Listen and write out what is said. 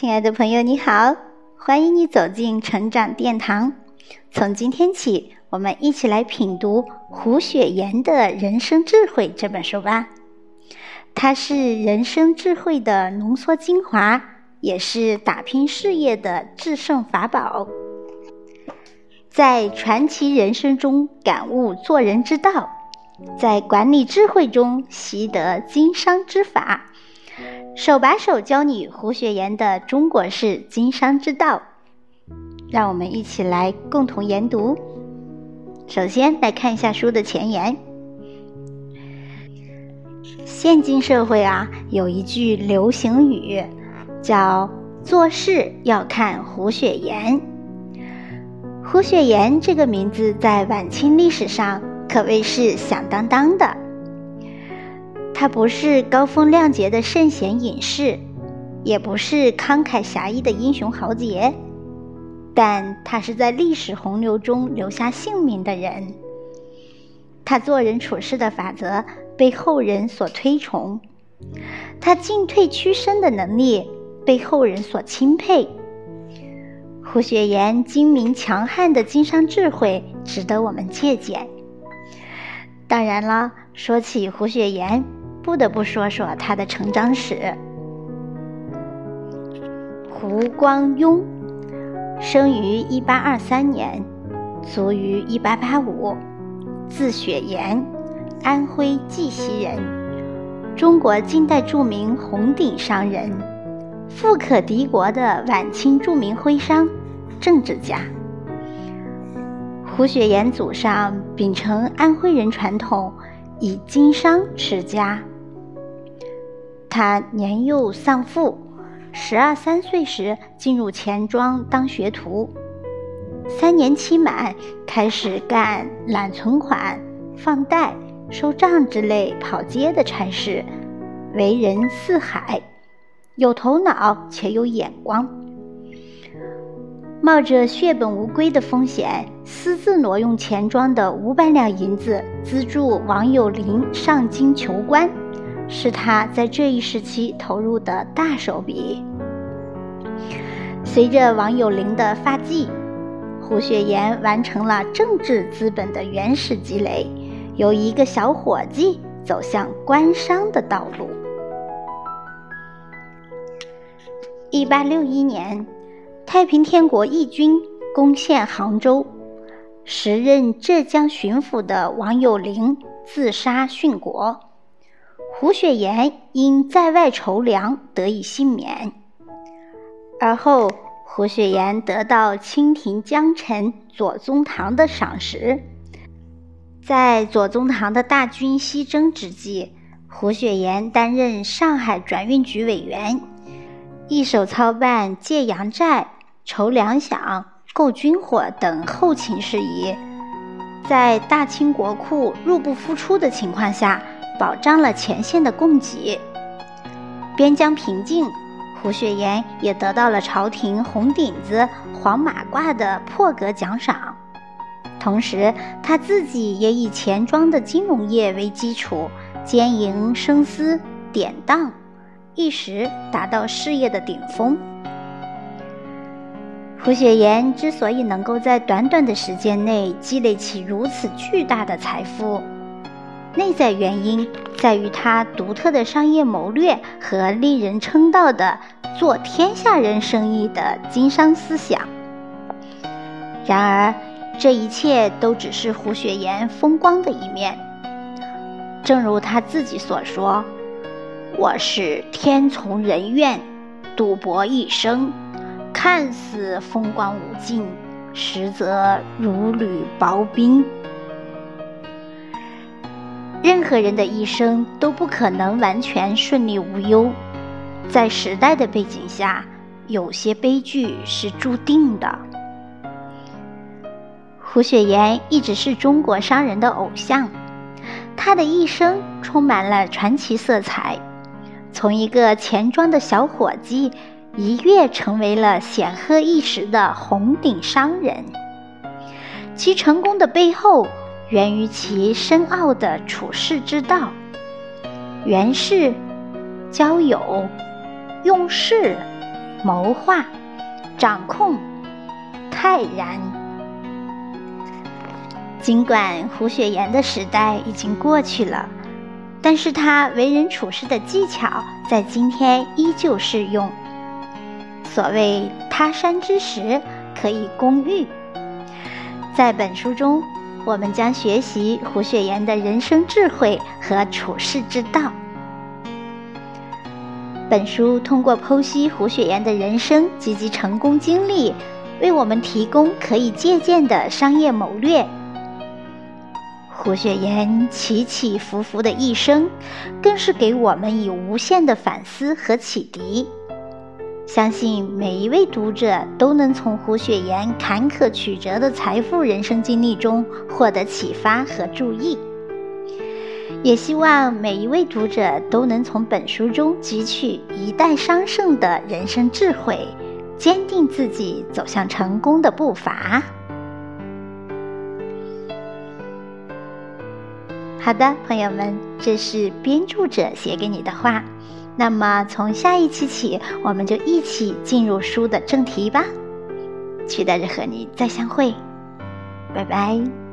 亲爱的朋友，你好，欢迎你走进成长殿堂。从今天起，我们一起来品读胡雪岩的《人生智慧》这本书吧。它是人生智慧的浓缩精华，也是打拼事业的制胜法宝。在传奇人生中感悟做人之道，在管理智慧中习得经商之法。手把手教你胡雪岩的中国式经商之道，让我们一起来共同研读。首先来看一下书的前言。现今社会啊，有一句流行语，叫“做事要看胡雪岩”。胡雪岩这个名字在晚清历史上可谓是响当当的。他不是高风亮节的圣贤隐士，也不是慷慨侠义的英雄豪杰，但他是在历史洪流中留下姓名的人。他做人处事的法则被后人所推崇，他进退屈伸的能力被后人所钦佩。胡雪岩精明强悍的经商智慧值得我们借鉴。当然了，说起胡雪岩。不得不说说他的成长史。胡光庸生于一八二三年，卒于一八八五，字雪岩，安徽绩溪人，中国近代著名红顶商人，富可敌国的晚清著名徽商、政治家。胡雪岩祖上秉承安徽人传统，以经商持家。他年幼丧父，十二三岁时进入钱庄当学徒，三年期满，开始干揽存款、放贷、收账之类跑街的差事，为人似海，有头脑且有眼光，冒着血本无归的风险，私自挪用钱庄的五百两银子，资助王有龄上京求官。是他在这一时期投入的大手笔。随着王有龄的发迹，胡雪岩完成了政治资本的原始积累，由一个小伙计走向官商的道路。一八六一年，太平天国义军攻陷杭州，时任浙江巡抚的王有龄自杀殉国。胡雪岩因在外筹粮得以幸免，而后胡雪岩得到清廷江臣左宗棠的赏识。在左宗棠的大军西征之际，胡雪岩担任上海转运局委员，一手操办借洋债、筹粮饷、购军火等后勤事宜，在大清国库入不敷出的情况下。保障了前线的供给，边疆平静，胡雪岩也得到了朝廷红顶子、黄马褂的破格奖赏。同时，他自己也以钱庄的金融业为基础，兼营生丝、典当，一时达到事业的顶峰。胡雪岩之所以能够在短短的时间内积累起如此巨大的财富，内在原因在于他独特的商业谋略和令人称道的做天下人生意的经商思想。然而，这一切都只是胡雪岩风光的一面。正如他自己所说：“我是天从人愿，赌博一生，看似风光无尽，实则如履薄冰。”任何人的一生都不可能完全顺利无忧，在时代的背景下，有些悲剧是注定的。胡雪岩一直是中国商人的偶像，他的一生充满了传奇色彩。从一个钱庄的小伙计，一跃成为了显赫一时的红顶商人。其成功的背后。源于其深奥的处世之道，原是交友、用事、谋划、掌控、泰然。尽管胡雪岩的时代已经过去了，但是他为人处事的技巧在今天依旧适用。所谓他山之石，可以攻玉。在本书中，我们将学习胡雪岩的人生智慧和处世之道。本书通过剖析胡雪岩的人生及其成功经历，为我们提供可以借鉴的商业谋略。胡雪岩起起伏伏的一生，更是给我们以无限的反思和启迪。相信每一位读者都能从胡雪岩坎坷曲折的财富人生经历中获得启发和注意。也希望每一位读者都能从本书中汲取一代商圣的人生智慧，坚定自己走向成功的步伐。好的，朋友们，这是编著者写给你的话。那么，从下一期起，我们就一起进入书的正题吧。期待着和你再相会，拜拜。